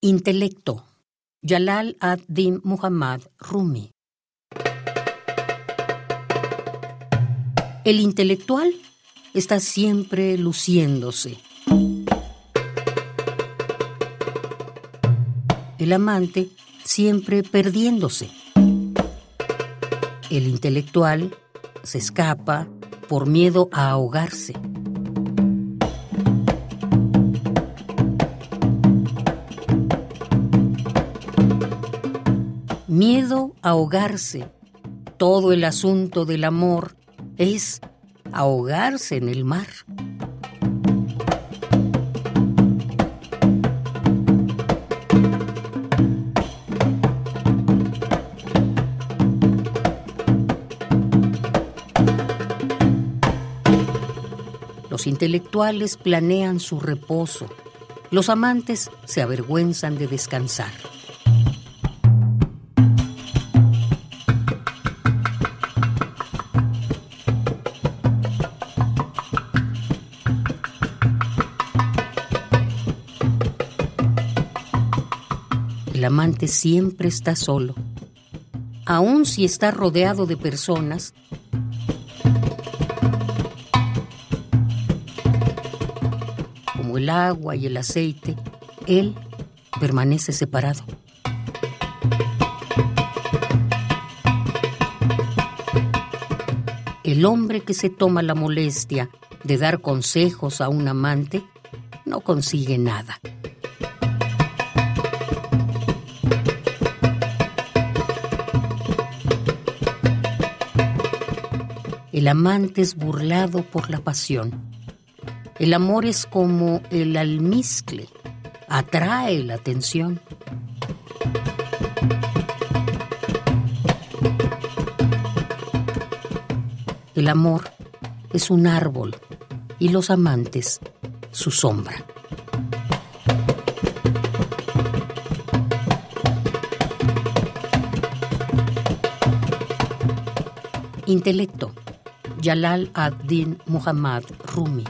Intelecto. Jalal ad-Din Muhammad Rumi. El intelectual está siempre luciéndose. El amante siempre perdiéndose. El intelectual se escapa por miedo a ahogarse. Miedo a ahogarse. Todo el asunto del amor es ahogarse en el mar. Los intelectuales planean su reposo. Los amantes se avergüenzan de descansar. El amante siempre está solo. Aun si está rodeado de personas, como el agua y el aceite, él permanece separado. El hombre que se toma la molestia de dar consejos a un amante no consigue nada. El amante es burlado por la pasión. El amor es como el almizcle, atrae la atención. El amor es un árbol y los amantes su sombra. Intelecto. Jalal ad-Din Muhammad Rumi.